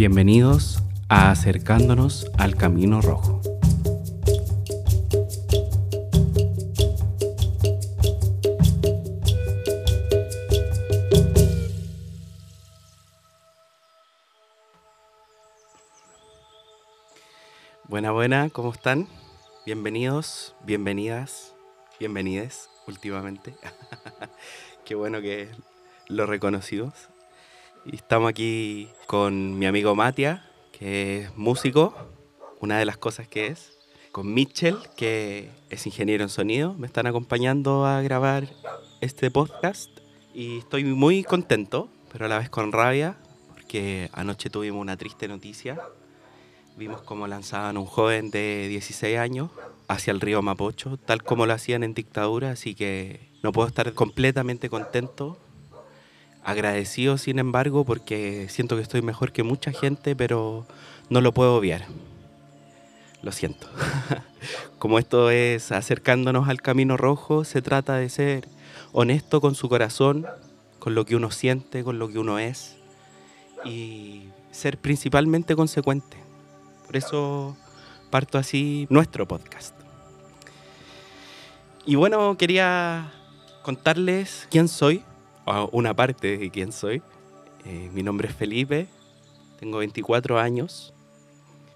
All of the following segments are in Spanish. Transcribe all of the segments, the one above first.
Bienvenidos a Acercándonos al Camino Rojo. Buena, buena, ¿cómo están? Bienvenidos, bienvenidas, bienvenides últimamente. Qué bueno que lo reconocimos. Y estamos aquí con mi amigo Matia, que es músico, una de las cosas que es. Con Mitchell, que es ingeniero en sonido. Me están acompañando a grabar este podcast. Y estoy muy contento, pero a la vez con rabia, porque anoche tuvimos una triste noticia. Vimos cómo lanzaban un joven de 16 años hacia el río Mapocho, tal como lo hacían en dictadura, así que no puedo estar completamente contento agradecido sin embargo porque siento que estoy mejor que mucha gente, pero no lo puedo obviar. Lo siento. Como esto es acercándonos al camino rojo, se trata de ser honesto con su corazón, con lo que uno siente, con lo que uno es y ser principalmente consecuente. Por eso parto así nuestro podcast. Y bueno, quería contarles quién soy una parte de quién soy. Eh, mi nombre es Felipe, tengo 24 años.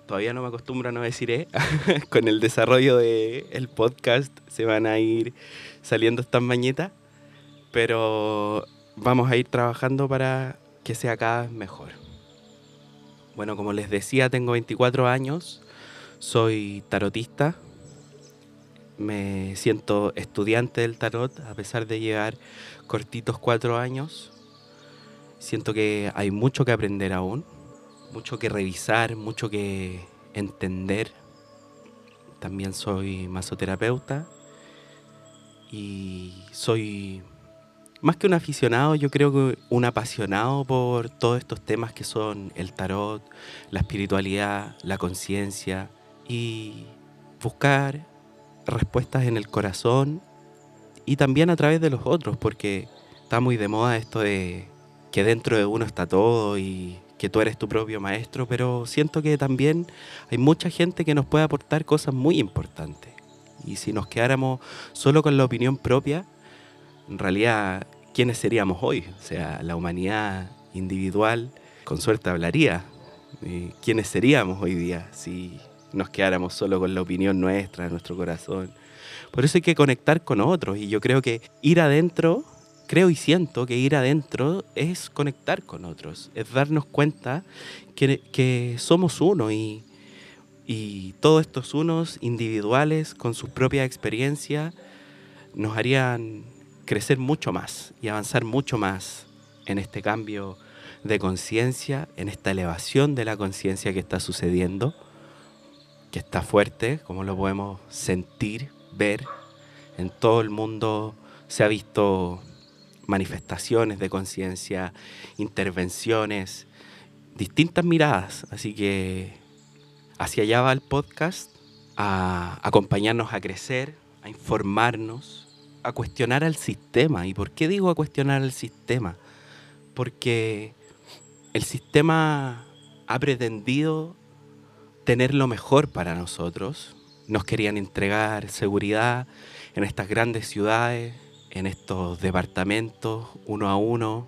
Todavía no me acostumbro a no decir eh. Con el desarrollo del podcast se van a ir saliendo estas mañetas. Pero vamos a ir trabajando para que sea cada vez mejor. Bueno, como les decía, tengo 24 años. Soy tarotista, me siento estudiante del tarot a pesar de llevar cortitos cuatro años. Siento que hay mucho que aprender aún, mucho que revisar, mucho que entender. También soy masoterapeuta y soy más que un aficionado, yo creo que un apasionado por todos estos temas que son el tarot, la espiritualidad, la conciencia y buscar respuestas en el corazón y también a través de los otros, porque está muy de moda esto de que dentro de uno está todo y que tú eres tu propio maestro, pero siento que también hay mucha gente que nos puede aportar cosas muy importantes. Y si nos quedáramos solo con la opinión propia, en realidad, ¿quiénes seríamos hoy? O sea, la humanidad individual, con suerte hablaría. ¿Quiénes seríamos hoy día si nos quedáramos solo con la opinión nuestra, nuestro corazón. Por eso hay que conectar con otros y yo creo que ir adentro, creo y siento que ir adentro es conectar con otros, es darnos cuenta que, somos uno y, y todos estos unos individuales con sus propias experiencias nos harían crecer mucho más y avanzar mucho más en este cambio de conciencia, en esta elevación de la conciencia que está sucediendo que está fuerte, como lo podemos sentir, ver. En todo el mundo se ha visto manifestaciones de conciencia, intervenciones, distintas miradas. Así que hacia allá va el podcast, a acompañarnos a crecer, a informarnos, a cuestionar al sistema. ¿Y por qué digo a cuestionar al sistema? Porque el sistema ha pretendido tener lo mejor para nosotros. Nos querían entregar seguridad en estas grandes ciudades, en estos departamentos, uno a uno,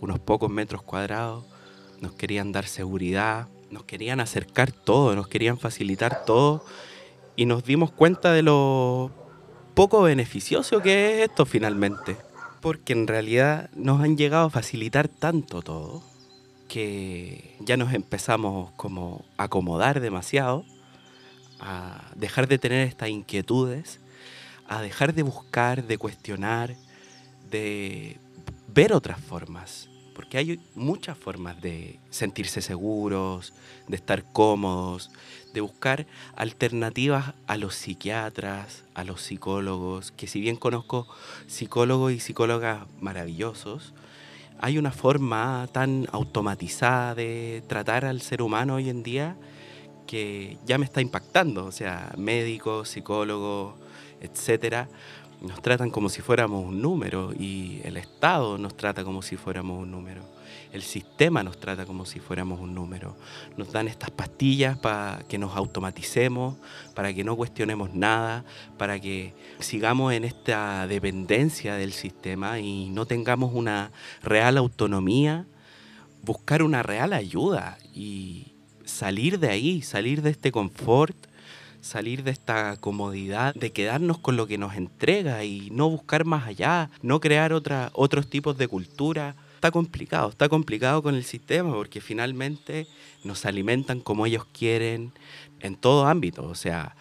unos pocos metros cuadrados. Nos querían dar seguridad, nos querían acercar todo, nos querían facilitar todo. Y nos dimos cuenta de lo poco beneficioso que es esto finalmente. Porque en realidad nos han llegado a facilitar tanto todo que ya nos empezamos como a acomodar demasiado, a dejar de tener estas inquietudes, a dejar de buscar, de cuestionar, de ver otras formas, porque hay muchas formas de sentirse seguros, de estar cómodos, de buscar alternativas a los psiquiatras, a los psicólogos, que si bien conozco psicólogos y psicólogas maravillosos, hay una forma tan automatizada de tratar al ser humano hoy en día que ya me está impactando. O sea, médicos, psicólogos, etcétera, Nos tratan como si fuéramos un número y el Estado nos trata como si fuéramos un número. El sistema nos trata como si fuéramos un número. Nos dan estas pastillas para que nos automaticemos, para que no cuestionemos nada, para que sigamos en esta dependencia del sistema y no tengamos una real autonomía, buscar una real ayuda y salir de ahí, salir de este confort salir de esta comodidad, de quedarnos con lo que nos entrega y no buscar más allá, no crear otra, otros tipos de cultura. Está complicado, está complicado con el sistema porque finalmente nos alimentan como ellos quieren en todo ámbito, o sea,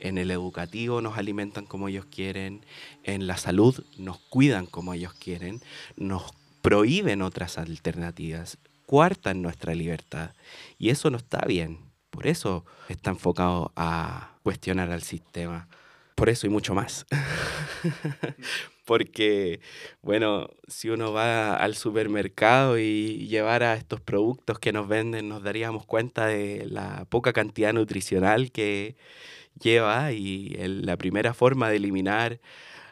en el educativo nos alimentan como ellos quieren, en la salud nos cuidan como ellos quieren, nos prohíben otras alternativas, cuartan nuestra libertad y eso no está bien. Por eso está enfocado a cuestionar al sistema. Por eso y mucho más. Porque, bueno, si uno va al supermercado y llevara estos productos que nos venden, nos daríamos cuenta de la poca cantidad nutricional que lleva y la primera forma de eliminar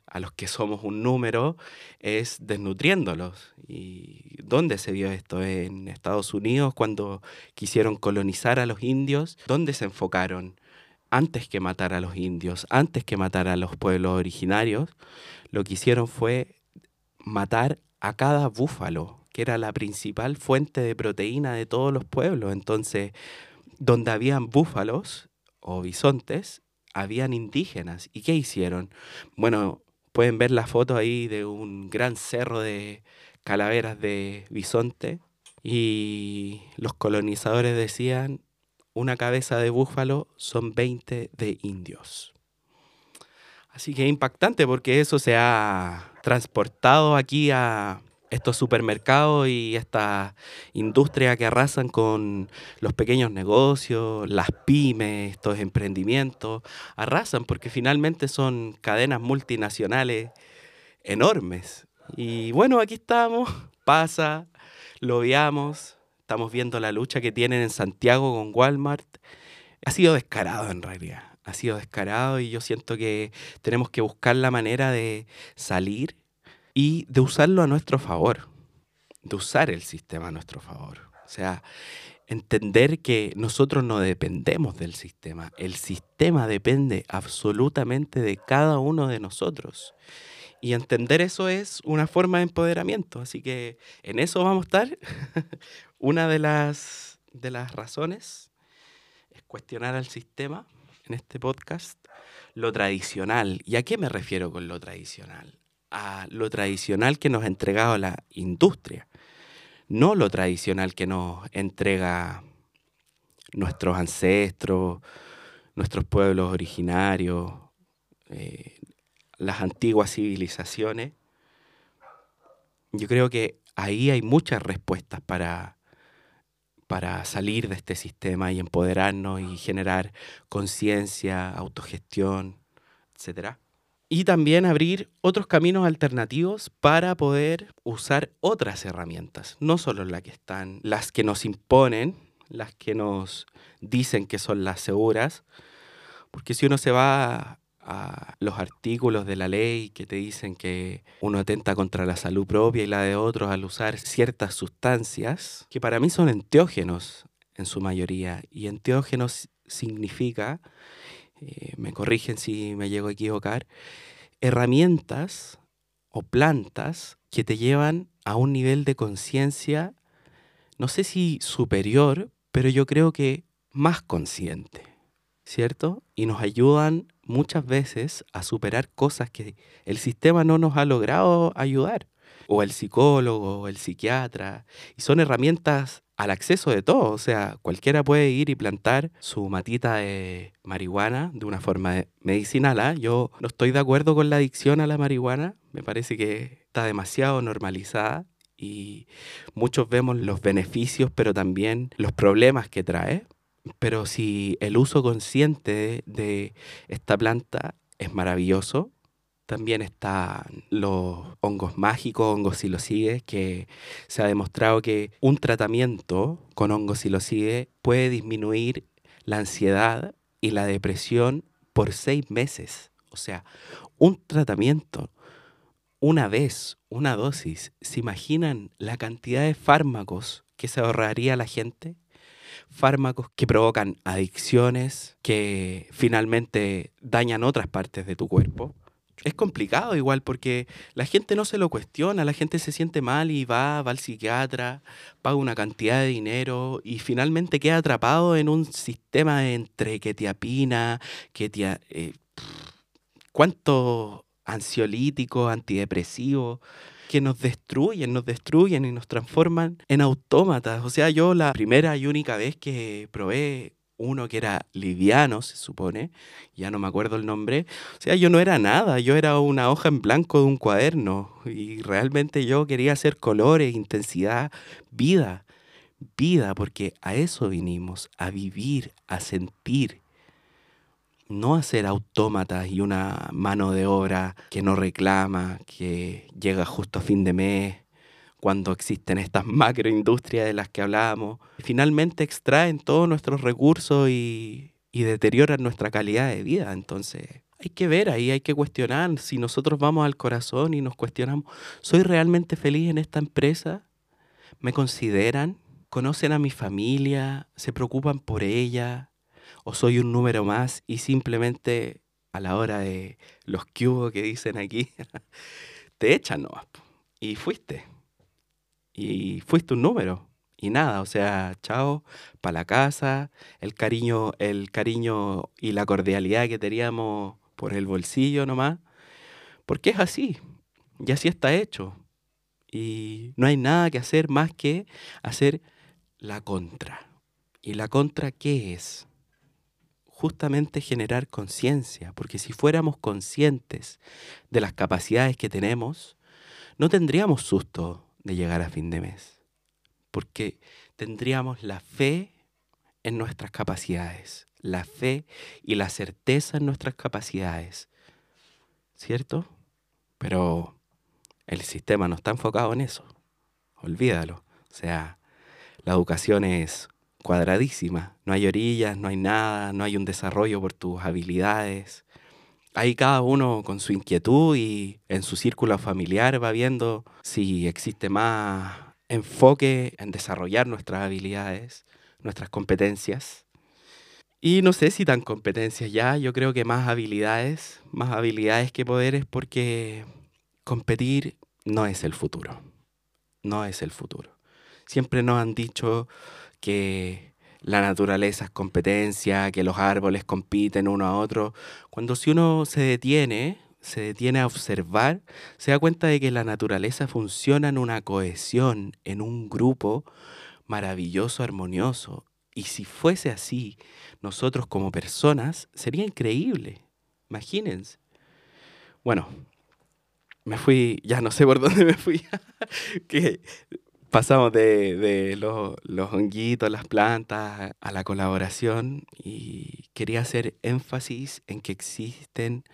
a los que somos un número es desnutriéndolos. ¿Y dónde se vio esto? En Estados Unidos, cuando quisieron colonizar a los indios, ¿dónde se enfocaron? Antes que matar a los indios, antes que matar a los pueblos originarios, lo que hicieron fue matar a cada búfalo, que era la principal fuente de proteína de todos los pueblos. Entonces, donde habían búfalos o bisontes, habían indígenas. ¿Y qué hicieron? Bueno, Pueden ver la foto ahí de un gran cerro de calaveras de bisonte y los colonizadores decían, una cabeza de búfalo son 20 de indios. Así que es impactante porque eso se ha transportado aquí a estos supermercados y esta industria que arrasan con los pequeños negocios, las pymes, estos emprendimientos, arrasan porque finalmente son cadenas multinacionales enormes. Y bueno, aquí estamos, pasa, lo veamos, estamos viendo la lucha que tienen en Santiago con Walmart. Ha sido descarado en realidad, ha sido descarado y yo siento que tenemos que buscar la manera de salir y de usarlo a nuestro favor, de usar el sistema a nuestro favor. O sea, entender que nosotros no dependemos del sistema, el sistema depende absolutamente de cada uno de nosotros. Y entender eso es una forma de empoderamiento, así que en eso vamos a estar. una de las, de las razones es cuestionar al sistema en este podcast, lo tradicional. ¿Y a qué me refiero con lo tradicional? a lo tradicional que nos ha entregado la industria, no lo tradicional que nos entrega nuestros ancestros, nuestros pueblos originarios, eh, las antiguas civilizaciones. Yo creo que ahí hay muchas respuestas para, para salir de este sistema y empoderarnos y generar conciencia, autogestión, etcétera. Y también abrir otros caminos alternativos para poder usar otras herramientas, no solo las que están, las que nos imponen, las que nos dicen que son las seguras, porque si uno se va a los artículos de la ley que te dicen que uno atenta contra la salud propia y la de otros al usar ciertas sustancias, que para mí son enteógenos en su mayoría, y enteógenos significa eh, me corrigen si me llego a equivocar, herramientas o plantas que te llevan a un nivel de conciencia, no sé si superior, pero yo creo que más consciente, ¿cierto? Y nos ayudan muchas veces a superar cosas que el sistema no nos ha logrado ayudar, o el psicólogo, o el psiquiatra, y son herramientas al acceso de todo. O sea, cualquiera puede ir y plantar su matita de marihuana de una forma medicinal. ¿ah? Yo no estoy de acuerdo con la adicción a la marihuana. Me parece que está demasiado normalizada y muchos vemos los beneficios, pero también los problemas que trae. Pero si el uso consciente de esta planta es maravilloso, también están los hongos mágicos, hongos silosigues, que se ha demostrado que un tratamiento con hongos silosigues puede disminuir la ansiedad y la depresión por seis meses. O sea, un tratamiento, una vez, una dosis, ¿se imaginan la cantidad de fármacos que se ahorraría la gente? Fármacos que provocan adicciones, que finalmente dañan otras partes de tu cuerpo. Es complicado igual porque la gente no se lo cuestiona, la gente se siente mal y va, va al psiquiatra, paga una cantidad de dinero y finalmente queda atrapado en un sistema entre que te apina, que te... Eh, ¿Cuánto ansiolíticos, antidepresivos, que nos destruyen, nos destruyen y nos transforman en autómatas. O sea, yo la primera y única vez que probé uno que era liviano, se supone, ya no me acuerdo el nombre, o sea, yo no era nada, yo era una hoja en blanco de un cuaderno y realmente yo quería hacer colores, intensidad, vida, vida, porque a eso vinimos, a vivir, a sentir no hacer autómatas y una mano de obra que no reclama, que llega justo a fin de mes, cuando existen estas macroindustrias de las que hablábamos. Finalmente extraen todos nuestros recursos y, y deterioran nuestra calidad de vida. Entonces, hay que ver ahí, hay que cuestionar. Si nosotros vamos al corazón y nos cuestionamos, ¿soy realmente feliz en esta empresa? ¿Me consideran? ¿Conocen a mi familia? ¿Se preocupan por ella? O soy un número más y simplemente a la hora de los cubos que dicen aquí, te echan nomás. Y fuiste. Y fuiste un número. Y nada, o sea, chao, para la casa, el cariño, el cariño y la cordialidad que teníamos por el bolsillo nomás. Porque es así. Y así está hecho. Y no hay nada que hacer más que hacer la contra. ¿Y la contra qué es? Justamente generar conciencia, porque si fuéramos conscientes de las capacidades que tenemos, no tendríamos susto de llegar a fin de mes, porque tendríamos la fe en nuestras capacidades, la fe y la certeza en nuestras capacidades, ¿cierto? Pero el sistema no está enfocado en eso, olvídalo, o sea, la educación es cuadradísima. No hay orillas, no hay nada, no hay un desarrollo por tus habilidades. Ahí cada uno con su inquietud y en su círculo familiar va viendo si existe más enfoque en desarrollar nuestras habilidades, nuestras competencias. Y no sé si tan competencias ya, yo creo que más habilidades, más habilidades que poderes porque competir no es el futuro, no es el futuro. Siempre nos han dicho que la naturaleza es competencia, que los árboles compiten uno a otro. Cuando si uno se detiene, se detiene a observar, se da cuenta de que la naturaleza funciona en una cohesión, en un grupo maravilloso, armonioso. Y si fuese así, nosotros como personas, sería increíble. Imagínense. Bueno, me fui, ya no sé por dónde me fui, que pasamos de, los, los, honguitos, las plantas, a la colaboración y quería hacer énfasis en que existen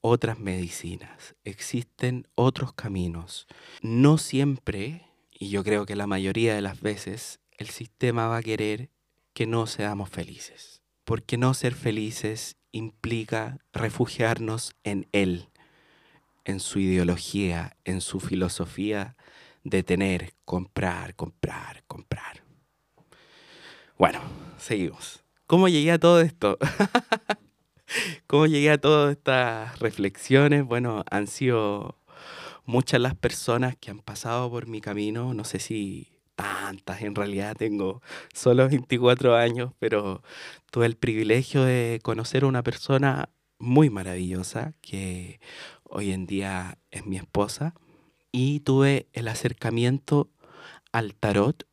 otras medicinas, existen otros caminos. No siempre, y yo creo que la mayoría de las veces, el sistema va a querer que no seamos felices, porque no ser felices implica refugiarnos en él, en su ideología, en su filosofía de tener, comprar, comprar, comprar. Bueno, seguimos. ¿Cómo llegué a todo esto? ¿Cómo llegué a todas estas reflexiones? Bueno, han sido muchas las personas que han pasado por mi camino, no sé si tantas, en realidad tengo solo 24 años, pero tuve el privilegio de conocer a una persona muy maravillosa que hoy en día es mi esposa y tuve el acercamiento al tarot,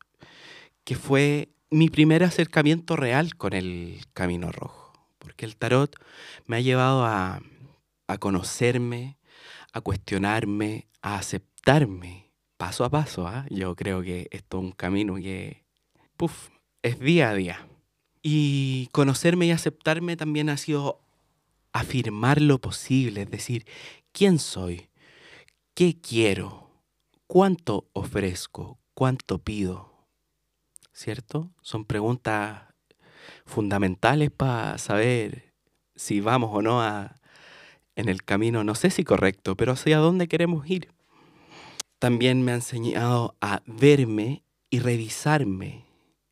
que fue mi primer acercamiento real con el Camino Rojo, porque el tarot me ha llevado a, conocerme, a cuestionarme, a aceptarme paso a paso. ¿ah? Yo creo que esto es un camino que, puff, es día a día. Y conocerme y aceptarme también ha sido afirmar lo posible, es decir, ¿quién soy? ¿Qué quiero? ¿Cuánto ofrezco? ¿Cuánto pido? ¿Cierto? Son preguntas fundamentales para saber si vamos o no a en el camino, no sé si correcto, pero hacia dónde queremos ir. También me ha enseñado a verme y revisarme.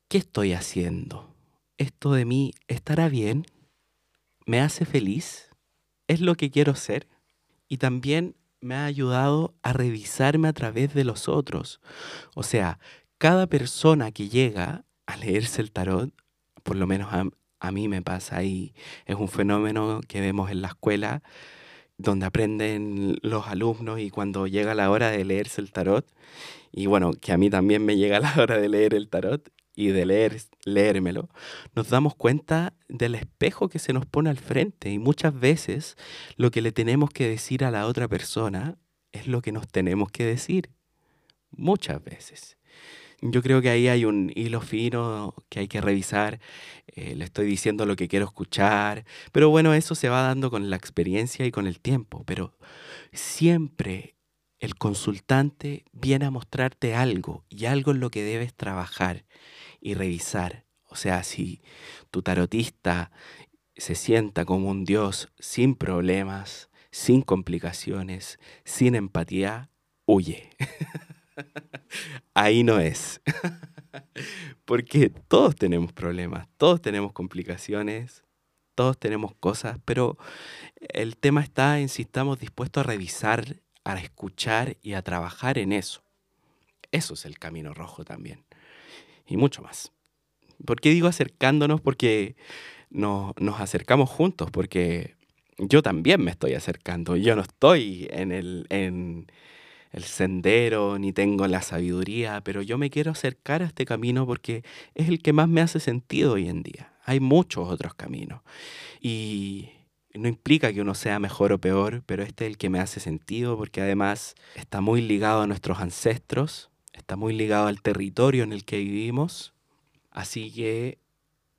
¿Qué estoy haciendo? ¿Esto de mí estará bien? ¿Me hace feliz? ¿Es lo que quiero ser? Y también me ha ayudado a revisarme a través de los otros. O sea, cada persona que llega a leerse el tarot, por lo menos a, mí me pasa y es un fenómeno que vemos en la escuela, donde aprenden los alumnos y cuando llega la hora de leerse el tarot, y bueno, que a mí también me llega la hora de leer el tarot y de leer, leérmelo, nos damos cuenta del espejo que se nos pone al frente y muchas veces lo que le tenemos que decir a la otra persona es lo que nos tenemos que decir. Muchas veces. Yo creo que ahí hay un hilo fino que hay que revisar. Eh, le estoy diciendo lo que quiero escuchar. Pero bueno, eso se va dando con la experiencia y con el tiempo. Pero siempre el consultante viene a mostrarte algo y algo en lo que debes trabajar y revisar. O sea, si tu tarotista se sienta como un Dios sin problemas, sin complicaciones, sin empatía, huye. ahí no es. Porque todos tenemos problemas, todos tenemos complicaciones, todos tenemos cosas, pero el tema está en si estamos dispuestos a revisar, a escuchar y a trabajar en eso. Eso es el camino rojo también. Y mucho más. ¿Por qué digo acercándonos? Porque nos acercamos juntos, porque yo también me estoy acercando. Yo no estoy en el, en, el sendero, ni tengo la sabiduría, pero yo me quiero acercar a este camino porque es el que más me hace sentido hoy en día. Hay muchos otros caminos y no implica que uno sea mejor o peor, pero este es el que me hace sentido porque además está muy ligado a nuestros ancestros, está muy ligado al territorio en el que vivimos, así que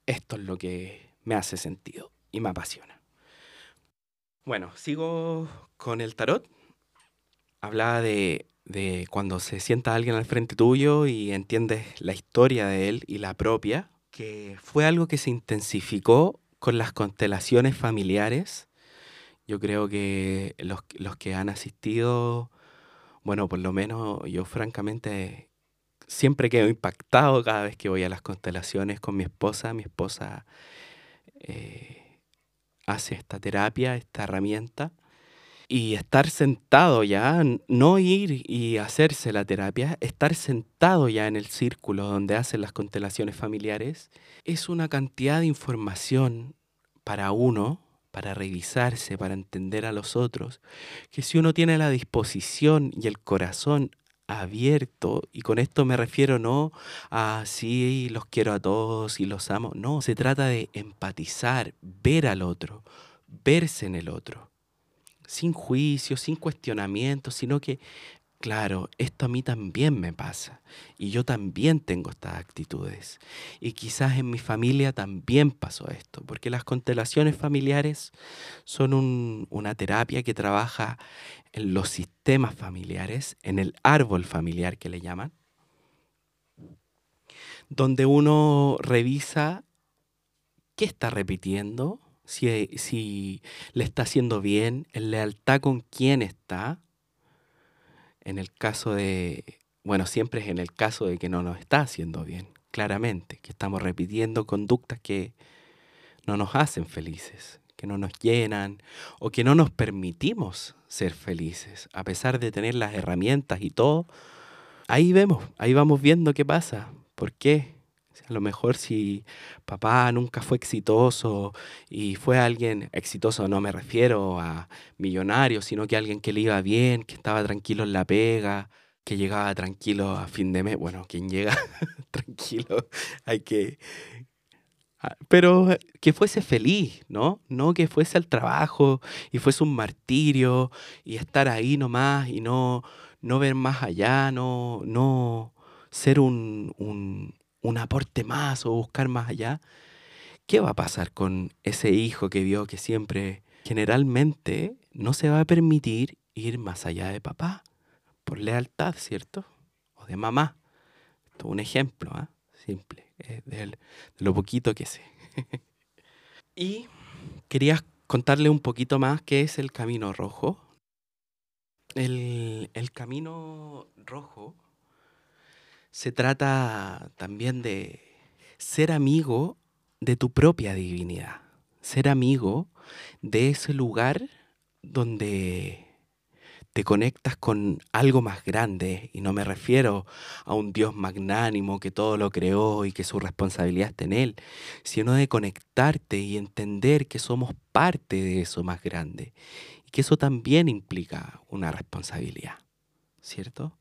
esto es lo que me hace sentido y me apasiona. Bueno, sigo con el tarot hablaba de, cuando se sienta alguien al frente tuyo y entiendes la historia de él y la propia, que fue algo que se intensificó con las constelaciones familiares. Yo creo que los, los que han asistido, bueno, por lo menos yo francamente siempre quedo impactado cada vez que voy a las constelaciones con mi esposa. Mi esposa eh, hace esta terapia, esta herramienta y estar sentado ya, no ir y hacerse la terapia, estar sentado ya en el círculo donde hacen las constelaciones familiares, es una cantidad de información para uno, para revisarse, para entender a los otros, que si uno tiene la disposición y el corazón abierto, y con esto me refiero no a sí, los quiero a todos y los amo, no, se trata de empatizar, ver al otro, verse en el otro sin juicio, sin cuestionamiento, sino que, claro, esto a mí también me pasa y yo también tengo estas actitudes. Y quizás en mi familia también pasó esto, porque las constelaciones familiares son una terapia que trabaja en los sistemas familiares, en el árbol familiar que le llaman, donde uno revisa qué está repitiendo, si, le está haciendo bien, en lealtad con quién está. En el caso de, bueno, siempre es en el caso de que no nos está haciendo bien, claramente, que estamos repitiendo conductas que no nos hacen felices, que no nos llenan o que no nos permitimos ser felices, a pesar de tener las herramientas y todo. Ahí vemos, ahí vamos viendo qué pasa, por qué, a lo mejor si papá nunca fue exitoso y fue alguien exitoso, no me refiero a millonario, sino que alguien que le iba bien, que estaba tranquilo en la pega, que llegaba tranquilo a fin de mes. Bueno, quien llega tranquilo, hay que... Ah, pero que fuese feliz, ¿no? No que fuese al trabajo y fuese un martirio y estar ahí nomás y no, no ver más allá, no, no ser un, un aporte más o buscar más allá, ¿qué va a pasar con ese hijo que vio que siempre, generalmente, no se va a permitir ir más allá de papá? Por lealtad, ¿cierto? O de mamá. Esto es un ejemplo, ¿ah? simple, de, lo poquito que sé. y quería contarle un poquito más qué es el Camino Rojo. El, el Camino Rojo se trata también de ser amigo de tu propia divinidad, ser amigo de ese lugar donde te conectas con algo más grande, y no me refiero a un Dios magnánimo que todo lo creó y que su responsabilidad está en Él, sino de conectarte y entender que somos parte de eso más grande, y que eso también implica una responsabilidad, ¿cierto?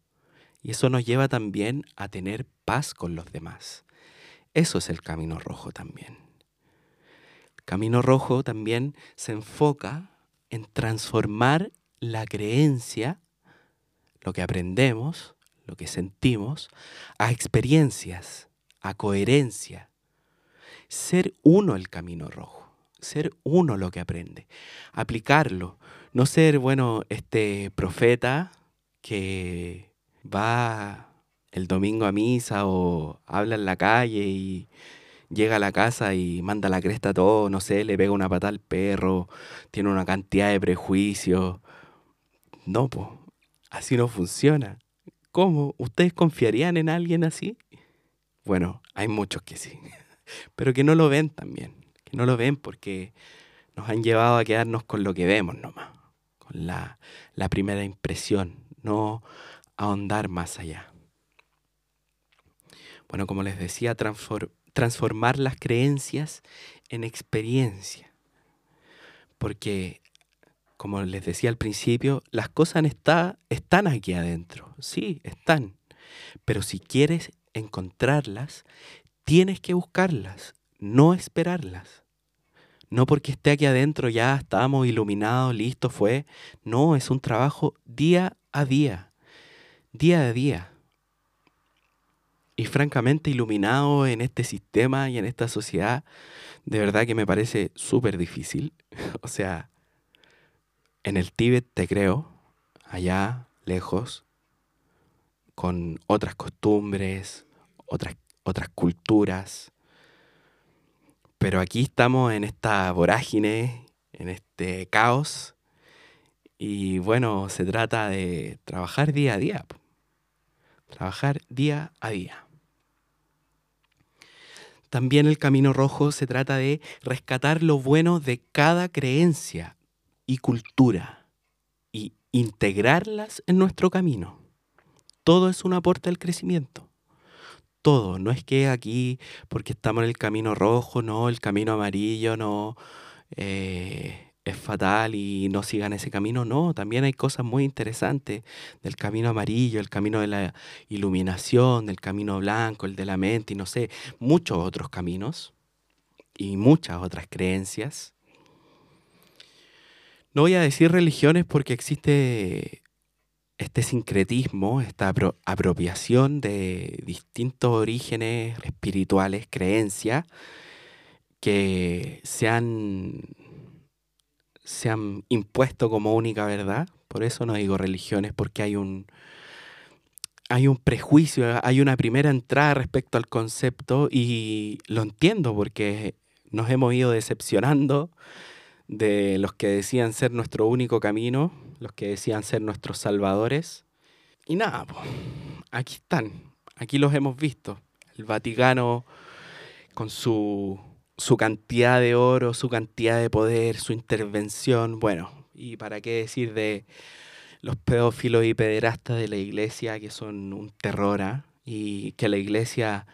Y eso nos lleva también a tener paz con los demás. Eso es el camino rojo también. El camino rojo también se enfoca en transformar la creencia, lo que aprendemos, lo que sentimos, a experiencias, a coherencia. Ser uno el camino rojo, ser uno lo que aprende, aplicarlo, no ser, bueno, este profeta que va el domingo a misa o habla en la calle y llega a la casa y manda la cresta todo, no sé, le pega una pata al perro, tiene una cantidad de prejuicios, no, pues, así no funciona. ¿Cómo? ¿Ustedes confiarían en alguien así? Bueno, hay muchos que sí, pero que no lo ven también, que no lo ven porque nos han llevado a quedarnos con lo que vemos nomás, con la, la primera impresión, no ahondar más allá. Bueno, como les decía, transformar las creencias en experiencia, porque como les decía al principio, las cosas están aquí adentro, sí, están. Pero si quieres encontrarlas, tienes que buscarlas, no esperarlas. No porque esté aquí adentro ya estamos iluminados, listo, fue. No, es un trabajo día a día, día a día. Y francamente, iluminado en este sistema y en esta sociedad, de verdad que me parece súper difícil. o sea, en el Tíbet te creo, allá, lejos, con otras costumbres, otras, otras culturas. Pero aquí estamos en esta vorágine, en este caos. Y bueno, se trata de trabajar día a día. Trabajar día a día. También el camino rojo se trata de rescatar lo bueno de cada creencia, y cultura y integrarlas en nuestro camino. Todo es un aporte al crecimiento. Todo. No es que aquí, porque estamos en el camino rojo, no, el camino amarillo, no, eh, es fatal y no sigan ese camino. No, también hay cosas muy interesantes del camino amarillo, el camino de la iluminación, del camino blanco, el de la mente y no sé, muchos otros caminos y muchas otras creencias no voy a decir religiones porque existe este sincretismo, esta apropiación de distintos orígenes espirituales, creencias, que se han, se han impuesto como única verdad. Por eso no digo religiones, porque hay un, hay un prejuicio, hay una primera entrada respecto al concepto y lo entiendo porque nos hemos ido decepcionando de los que decían ser nuestro único camino, los que decían ser nuestros salvadores. Y nada, aquí están, aquí los hemos visto. El Vaticano con su, su cantidad de oro, su cantidad de poder, su intervención, bueno, y para qué decir de los pedófilos y pederastas de la iglesia que son un terror ¿ah? y que la iglesia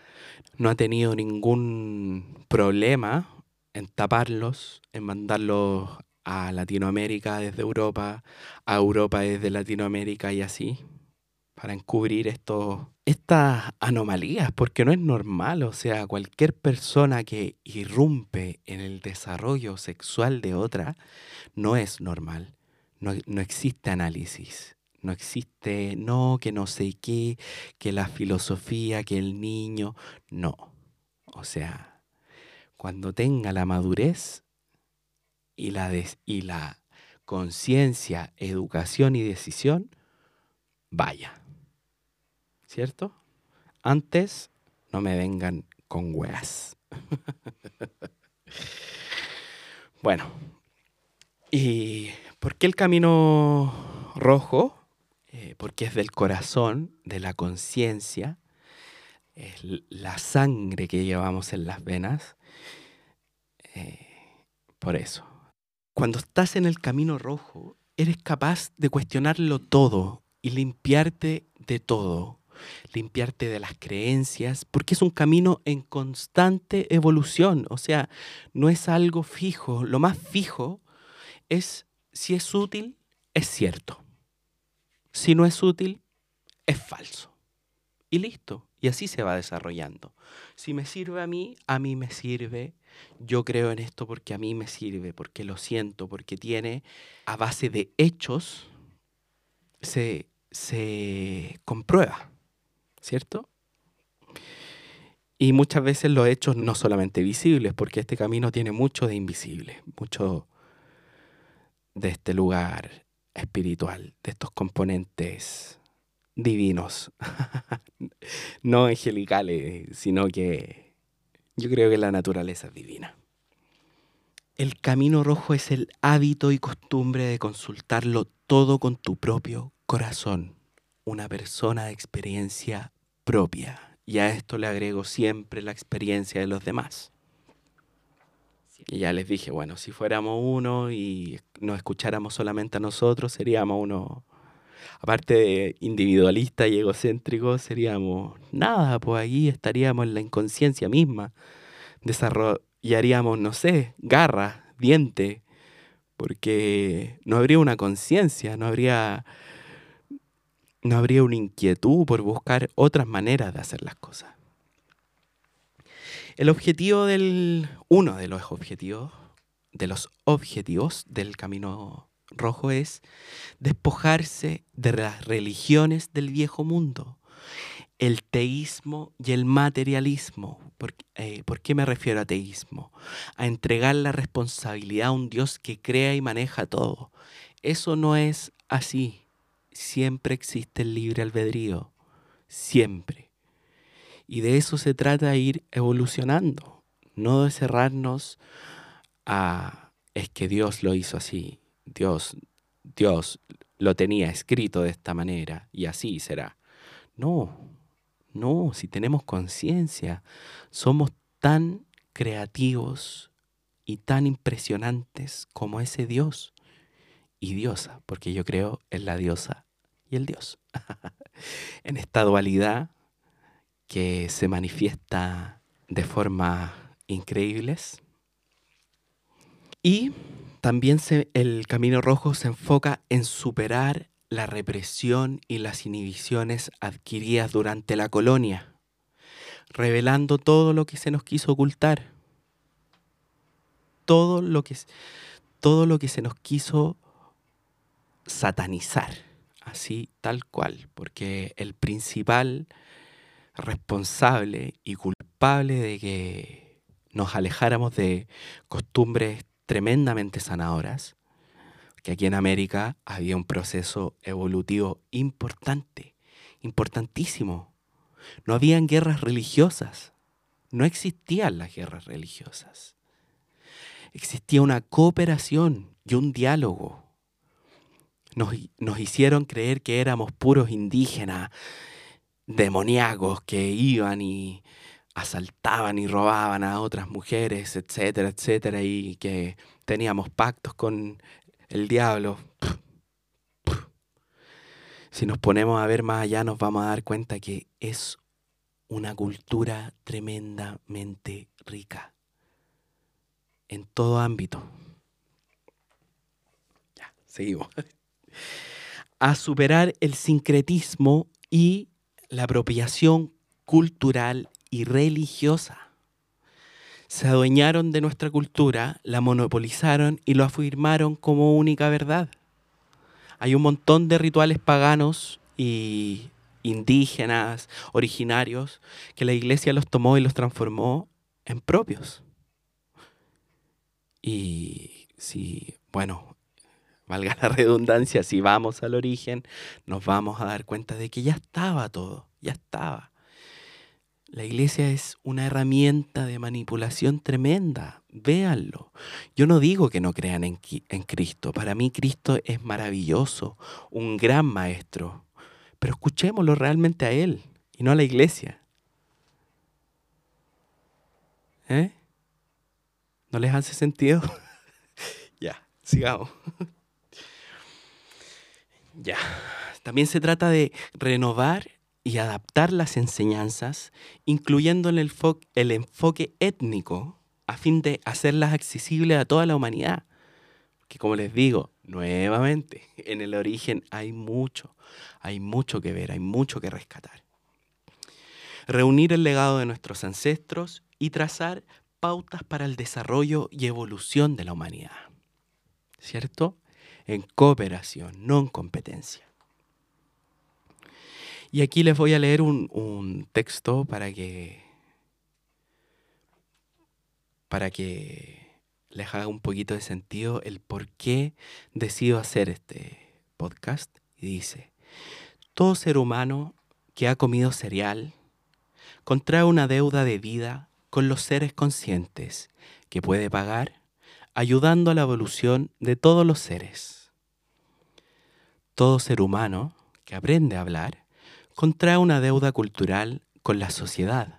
no ha tenido ningún problema en taparlos, en mandarlos a Latinoamérica desde Europa, a Europa desde Latinoamérica y así, para encubrir estos, estas anomalías, porque no es normal, o sea, cualquier persona que irrumpe en el desarrollo sexual de otra, no es normal, no, no existe análisis. No existe, no, que no sé qué, que la filosofía, que el niño, no. O sea, cuando tenga la madurez y la, y la conciencia, educación y decisión, vaya. ¿Cierto? Antes no me vengan con weas. bueno, ¿Y por qué el camino rojo? Eh, porque es del corazón, de la conciencia, es la sangre que llevamos en las venas. Eh, por eso. Cuando estás en el camino rojo, eres capaz de cuestionarlo todo y limpiarte de todo, limpiarte de las creencias, porque es un camino en constante evolución, o sea, no es algo fijo, lo más fijo es si es útil, es cierto. Si no es útil, es falso. Y listo. Y así se va desarrollando. Si me sirve a mí, a mí me sirve. Yo creo en esto porque a mí me sirve, porque lo siento, porque tiene a base de hechos, se, se comprueba, ¿cierto? Y muchas veces los hechos no solamente visibles, porque este camino tiene mucho de invisible, mucho de este lugar espiritual, de estos componentes divinos, no angelicales, sino que yo creo que la naturaleza es divina. El camino rojo es el hábito y costumbre de consultarlo todo con tu propio corazón, una persona de experiencia propia. Y a esto le agrego siempre la experiencia de los demás. Y ya les dije, bueno, si fuéramos uno y nos escucháramos solamente a nosotros, seríamos uno, aparte de individualista y egocéntrico, seríamos nada, pues ahí estaríamos en la inconsciencia misma. Desarrollaríamos, no sé, garra, diente, porque no habría una conciencia, no habría, no habría una inquietud por buscar otras maneras de hacer las cosas. El objetivo del, uno de los objetivos, de los objetivos del camino rojo es despojarse de las religiones del viejo mundo, el teísmo y el materialismo. ¿Por, eh, ¿Por, qué me refiero a teísmo? A entregar la responsabilidad a un Dios que crea y maneja todo. Eso no es así. Siempre existe el libre albedrío. Siempre. Y de eso se trata ir evolucionando, no de cerrarnos a es que Dios lo hizo así, Dios, Dios lo tenía escrito de esta manera y así será. No, no, si tenemos conciencia, somos tan creativos y tan impresionantes como ese Dios y diosa, porque yo creo en la diosa y el Dios. en esta dualidad que se manifiesta de forma increíbles. Y también el Camino Rojo se enfoca en superar la represión y las inhibiciones adquiridas durante la colonia, revelando todo lo que se nos quiso ocultar, todo lo que, todo lo que se nos quiso satanizar, así tal cual, porque el principal responsable y culpable de que nos alejáramos de costumbres tremendamente sanadoras, que aquí en América había un proceso evolutivo importante, importantísimo. No habían guerras religiosas, no existían las guerras religiosas. Existía una cooperación y un diálogo. Nos, nos hicieron creer que éramos puros indígenas, demoníacos que iban y asaltaban y robaban a otras mujeres, etcétera, etcétera, y que teníamos pactos con el diablo. Si nos ponemos a ver más allá, nos vamos a dar cuenta que es una cultura tremendamente rica en todo ámbito. Ya, seguimos. A superar el sincretismo y la apropiación cultural y religiosa. Se adueñaron de nuestra cultura, la monopolizaron y lo afirmaron como única verdad. Hay un montón de rituales paganos y indígenas, originarios, que la iglesia los tomó y los transformó en propios. Y si, bueno, valga la redundancia, si vamos al origen, nos vamos a dar cuenta de que ya estaba todo, ya estaba. La iglesia es una herramienta de manipulación tremenda. Véanlo. Yo no digo que no crean en, en, Cristo. Para mí Cristo es maravilloso, un gran maestro. Pero escuchémoslo realmente a Él y no a la iglesia. ¿Eh? ¿No les hace sentido? ya, sigamos. Ya. También se trata de renovar y adaptar las enseñanzas, incluyendo el, el enfoque étnico, a fin de hacerlas accesibles a toda la humanidad. Que como les digo, nuevamente, en el origen hay mucho, hay mucho que ver, hay mucho que rescatar. Reunir el legado de nuestros ancestros y trazar pautas para el desarrollo y evolución de la humanidad. ¿Cierto? En cooperación, no en competencia. Y aquí les voy a leer un, texto para que, para que les haga un poquito de sentido el por qué decido hacer este podcast. Y dice, todo ser humano que ha comido cereal contrae una deuda de vida con los seres conscientes que puede pagar ayudando a la evolución de todos los seres. Todo ser humano que aprende a hablar contrae una deuda cultural con la sociedad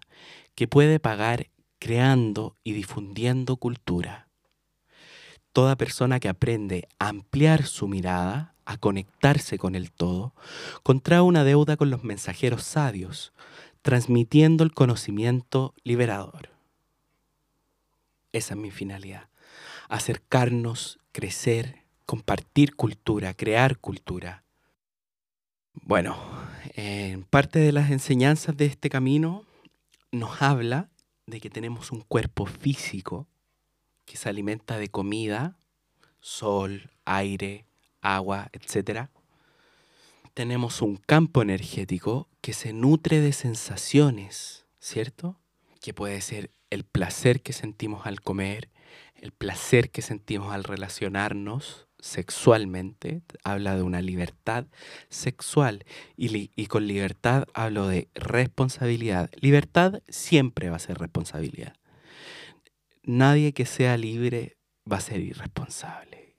que puede pagar creando y difundiendo cultura. Toda persona que aprende a ampliar su mirada, a conectarse con el todo, contrae una deuda con los mensajeros sabios, transmitiendo el conocimiento liberador. Esa es mi finalidad, acercarnos, crecer, compartir cultura, crear cultura. Bueno, en parte de las enseñanzas de este camino nos habla de que tenemos un cuerpo físico que se alimenta de comida, sol, aire, agua, etc. Tenemos un campo energético que se nutre de sensaciones, ¿cierto? Que puede ser el placer que sentimos al comer, el placer que sentimos al relacionarnos, sexualmente, habla de una libertad sexual y, con libertad hablo de responsabilidad. Libertad siempre va a ser responsabilidad. Nadie que sea libre va a ser irresponsable.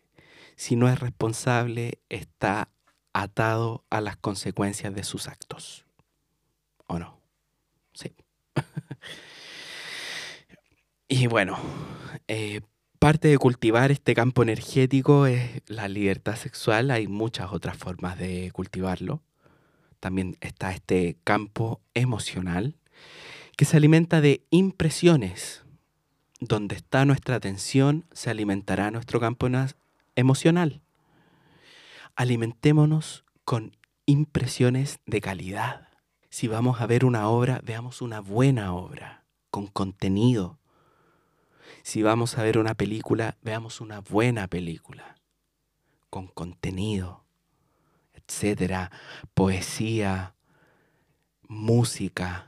Si no es responsable, está atado a las consecuencias de sus actos. ¿O no? Sí. y bueno, eh, parte de cultivar este campo energético es la libertad sexual. Hay muchas otras formas de cultivarlo. También está este campo emocional que se alimenta de impresiones. Donde está nuestra atención, se alimentará nuestro campo emocional. Alimentémonos con impresiones de calidad. Si vamos a ver una obra, veamos una buena obra, con contenido, si vamos a ver una película, veamos una buena película, con contenido, etcétera, poesía, música,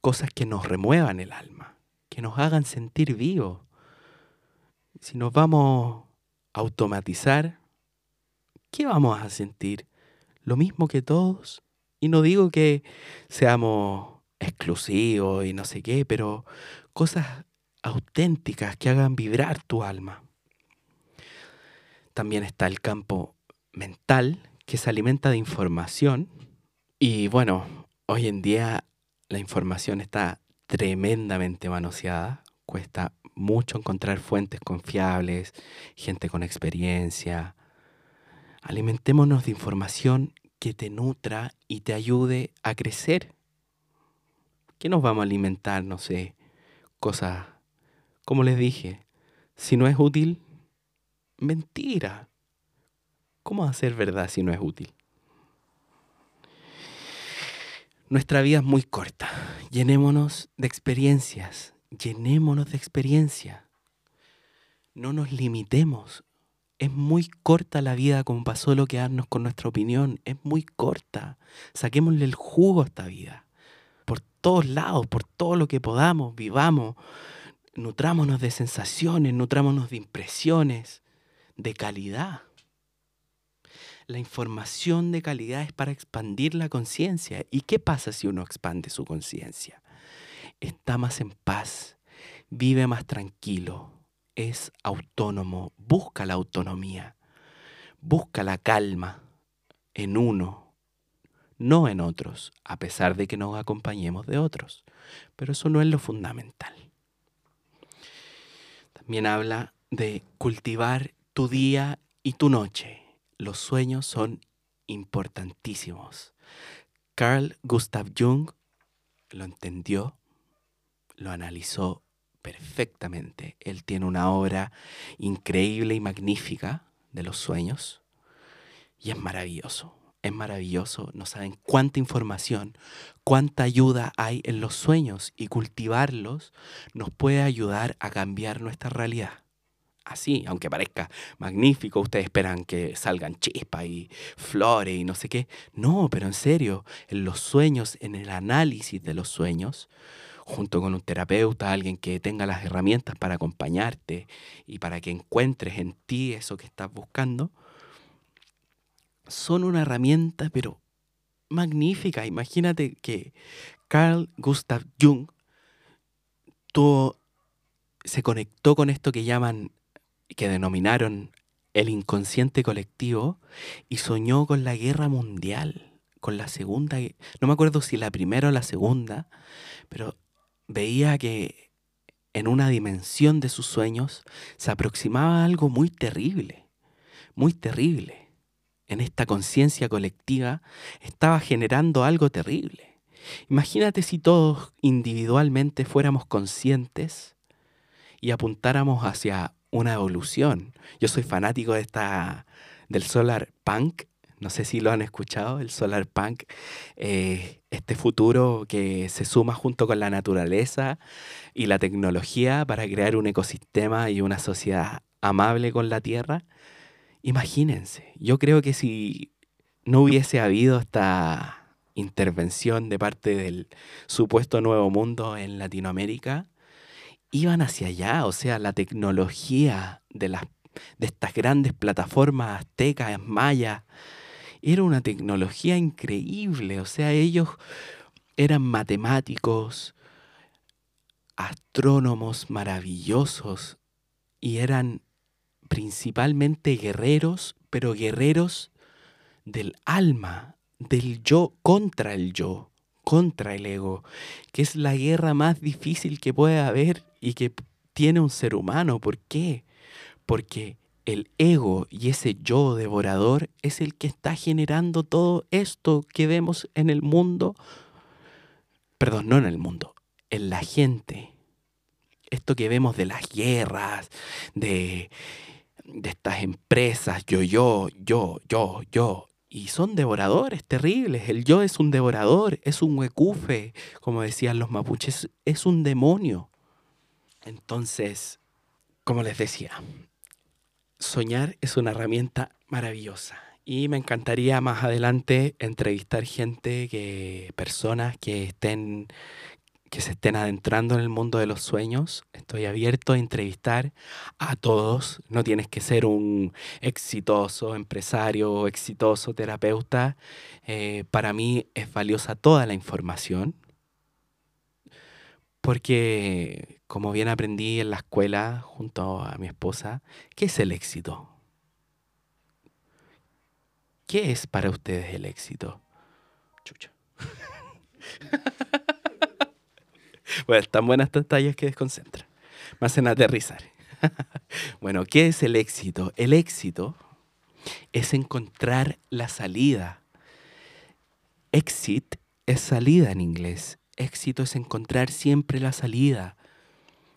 cosas que nos remuevan el alma, que nos hagan sentir vivos. Si nos vamos a automatizar, ¿qué vamos a sentir? Lo mismo que todos. Y no digo que seamos exclusivos y no sé qué, pero cosas auténticas que hagan vibrar tu alma. También está el campo mental, que se alimenta de información. Y bueno, hoy en día la información está tremendamente manoseada. Cuesta mucho encontrar fuentes confiables, gente con experiencia. Alimentémonos de información que te nutra y te ayude a crecer. ¿Qué nos vamos a alimentar? No sé, cosas, como les dije, si no es útil, mentira. ¿Cómo hacer verdad si no es útil? Nuestra vida es muy corta. Llenémonos de experiencias. Llenémonos de experiencia. No nos limitemos. Es muy corta la vida como pasó lo quedarnos con nuestra opinión. Es muy corta. Saquémosle el jugo a esta vida todos lados, por todo lo que podamos, vivamos, nutrámonos de sensaciones, nutrámonos de impresiones, de calidad. La información de calidad es para expandir la conciencia. ¿Y qué pasa si uno expande su conciencia? Está más en paz, vive más tranquilo, es autónomo, busca la autonomía, busca la calma en uno, no en otros, a pesar de que nos acompañemos de otros. Pero eso no es lo fundamental. También habla de cultivar tu día y tu noche. Los sueños son importantísimos. Carl Gustav Jung lo entendió, lo analizó perfectamente. Él tiene una obra increíble y magnífica de los sueños y es maravilloso. Es maravilloso, no saben cuánta información, cuánta ayuda hay en los sueños y cultivarlos nos puede ayudar a cambiar nuestra realidad así, aunque parezca magnífico, ustedes esperan que salgan chispas y flores y no sé qué. No, pero en serio, en los sueños, en el análisis de los sueños, junto con un terapeuta, alguien que tenga las herramientas para acompañarte y para que encuentres en ti eso que estás buscando, son una herramienta, pero magnífica. Imagínate que Carl Gustav Jung se conectó con esto que llaman que denominaron el inconsciente colectivo y soñó con la guerra mundial, con la segunda, no me acuerdo si la primera o la segunda, pero veía que en una dimensión de sus sueños se aproximaba algo muy terrible, muy terrible. En esta conciencia colectiva estaba generando algo terrible. Imagínate si todos individualmente fuéramos conscientes y apuntáramos hacia una evolución. Yo soy fanático de esta, del solar punk. No sé si lo han escuchado, el solar punk. Eh, este futuro que se suma junto con la naturaleza y la tecnología para crear un ecosistema y una sociedad amable con la tierra. Imagínense, yo creo que si no hubiese habido esta intervención de parte del supuesto nuevo mundo en Latinoamérica, iban hacia allá, o sea, la tecnología de, las, de estas grandes plataformas aztecas, mayas, era una tecnología increíble, o sea, ellos eran matemáticos, astrónomos maravillosos y eran principalmente guerreros, pero guerreros del alma, del yo contra el yo contra el ego, que es la guerra más difícil que puede haber y que tiene un ser humano. ¿Por qué? Porque el ego y ese yo devorador es el que está generando todo esto que vemos en el mundo, perdón, no en el mundo, en la gente. Esto que vemos de las guerras, de, de estas empresas, yo, yo, yo, yo, yo, y son devoradores terribles. El yo es un devorador, es un huecufe, como decían los mapuches, es un demonio. Entonces, como les decía, soñar es una herramienta maravillosa. Y me encantaría más adelante entrevistar gente que, personas que estén que se estén adentrando en el mundo de los sueños. Estoy abierto a entrevistar a todos. No tienes que ser un exitoso empresario exitoso terapeuta. Eh, para mí es valiosa toda la información. Porque, como bien aprendí en la escuela junto a mi esposa, ¿qué es el éxito? ¿Qué es para ustedes el éxito? Chucha. Bueno, tan buenas estas que desconcentran. Me hacen aterrizar. bueno, ¿qué es el éxito? El éxito es encontrar la salida. Exit es salida en inglés. Éxito es encontrar siempre la salida.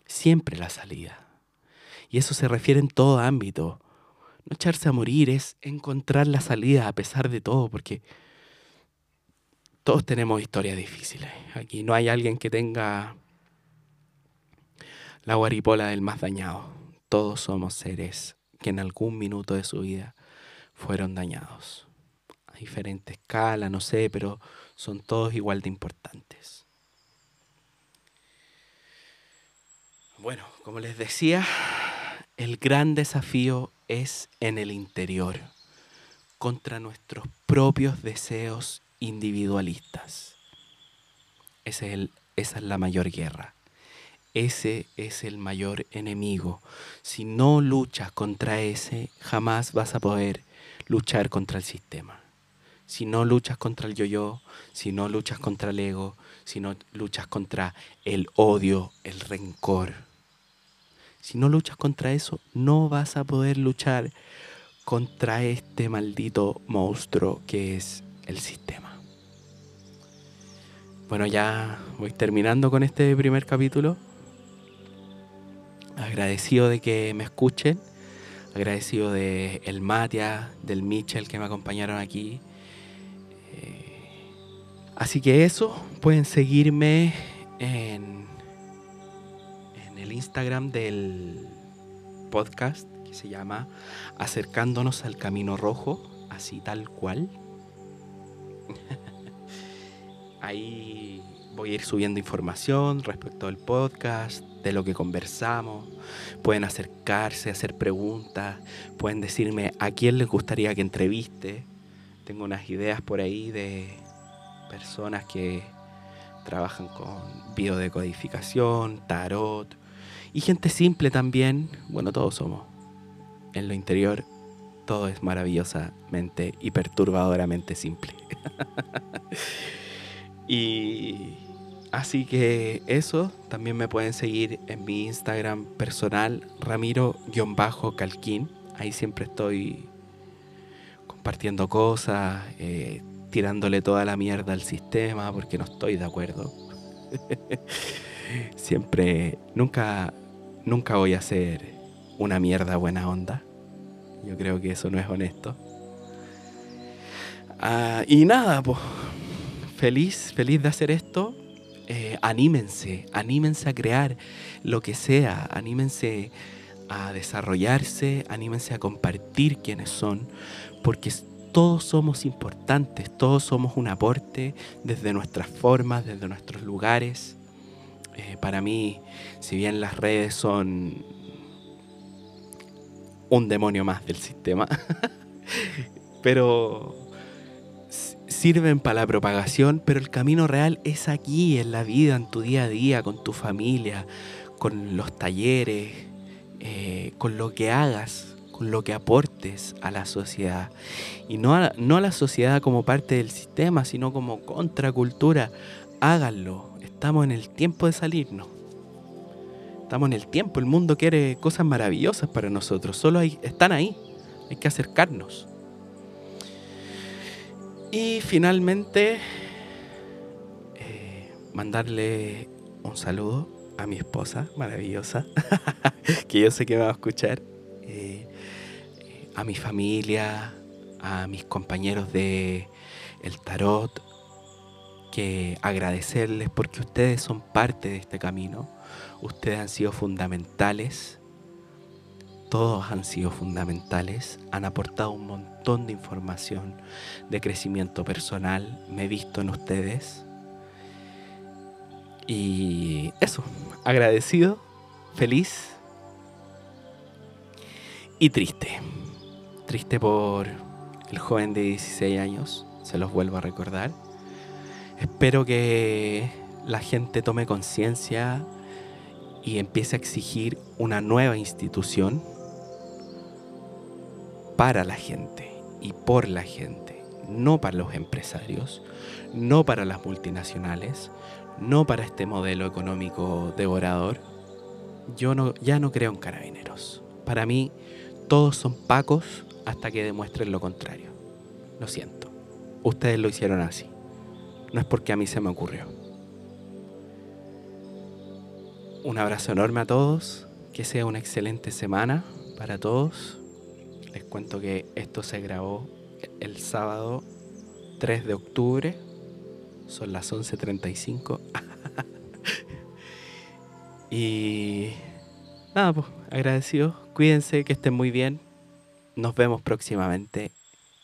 Siempre la salida. Y eso se refiere en todo ámbito. No echarse a morir es encontrar la salida a pesar de todo, porque todos tenemos historias difíciles. Aquí no hay alguien que tenga la guaripola del más dañado. Todos somos seres que en algún minuto de su vida fueron dañados. A diferente escala, no sé, pero son todos igual de importantes. Bueno, como les decía, el gran desafío es en el interior. contra nuestros propios deseos individualistas. Es el, esa es la mayor guerra. Ese es el mayor enemigo. Si no luchas contra ese, jamás vas a poder luchar contra el sistema. Si no luchas contra el yo-yo, si no luchas contra el ego, si no luchas contra el odio, el rencor, si no luchas contra eso, no vas a poder luchar contra este maldito monstruo que es el sistema. Bueno, ya voy terminando con este primer capítulo. Agradecido de que me escuchen. Agradecido de el Matia, del Mitchell que me acompañaron aquí. Eh, así que eso, pueden seguirme en el Instagram del podcast que se llama Acercándonos al Camino Rojo, así tal cual. Ahí voy a ir subiendo información respecto al podcast, de lo que conversamos. Pueden acercarse, hacer preguntas, pueden decirme a quién les gustaría que entreviste. Tengo unas ideas por ahí de personas que trabajan con biodecodificación, tarot, y gente simple también, bueno, todos somos. En lo interior todo es maravillosamente y perturbadoramente simple. y así que eso, también me pueden seguir en mi Instagram personal, Ramiro-Calquín. Ahí siempre estoy compartiendo cosas, eh, tirándole toda la mierda al sistema porque no estoy de acuerdo. siempre, nunca nunca voy a ser una mierda buena onda. Yo creo que eso no es honesto. Ah, y nada, pues, feliz, feliz de hacer esto. Eh, anímense, anímense a crear lo que sea, anímense a desarrollarse, anímense a compartir quiénes son, porque todos somos importantes, todos somos un aporte desde nuestras formas, desde nuestros lugares. Eh, para mí, si bien las redes son un demonio más del sistema, pero sirven para la propagación, pero el camino real es aquí, en la vida, en tu día a día, con tu familia, con los talleres, eh, con lo que hagas, con lo que aportes a la sociedad. Y no no a la sociedad como parte del sistema, sino como contracultura. Háganlo, Estamos en el tiempo de salirnos. Estamos en el tiempo. El mundo quiere cosas maravillosas para nosotros. Solo hay, están ahí. Hay que acercarnos. Y finalmente, eh, mandarle un saludo a mi esposa maravillosa, que yo sé que va a escuchar, eh, a mi familia, a mis compañeros de el tarot, que agradecerles porque ustedes son parte de este camino. Ustedes han sido fundamentales. Todos han sido fundamentales. Han aportado un montón de información de crecimiento personal. Me he visto en ustedes. Y eso, agradecido, feliz y triste. Triste por el joven de 16 años, se los vuelvo a recordar Espero que la gente tome conciencia y empiece a exigir una nueva institución para la gente y por la gente, no para los empresarios, no para las multinacionales, no para este modelo económico devorador. Yo no, ya no creo en carabineros. Para mí, todos son pacos hasta que demuestren lo contrario. Lo siento. Ustedes lo hicieron así no es porque a mí se me ocurrió. Un abrazo enorme a todos, que sea una excelente semana para todos. Les cuento que esto se grabó el sábado 3 de octubre, son las 11.35. y nada, pues agradecido, cuídense, que estén muy bien. Nos vemos próximamente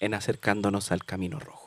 en acercándonos al camino rojo.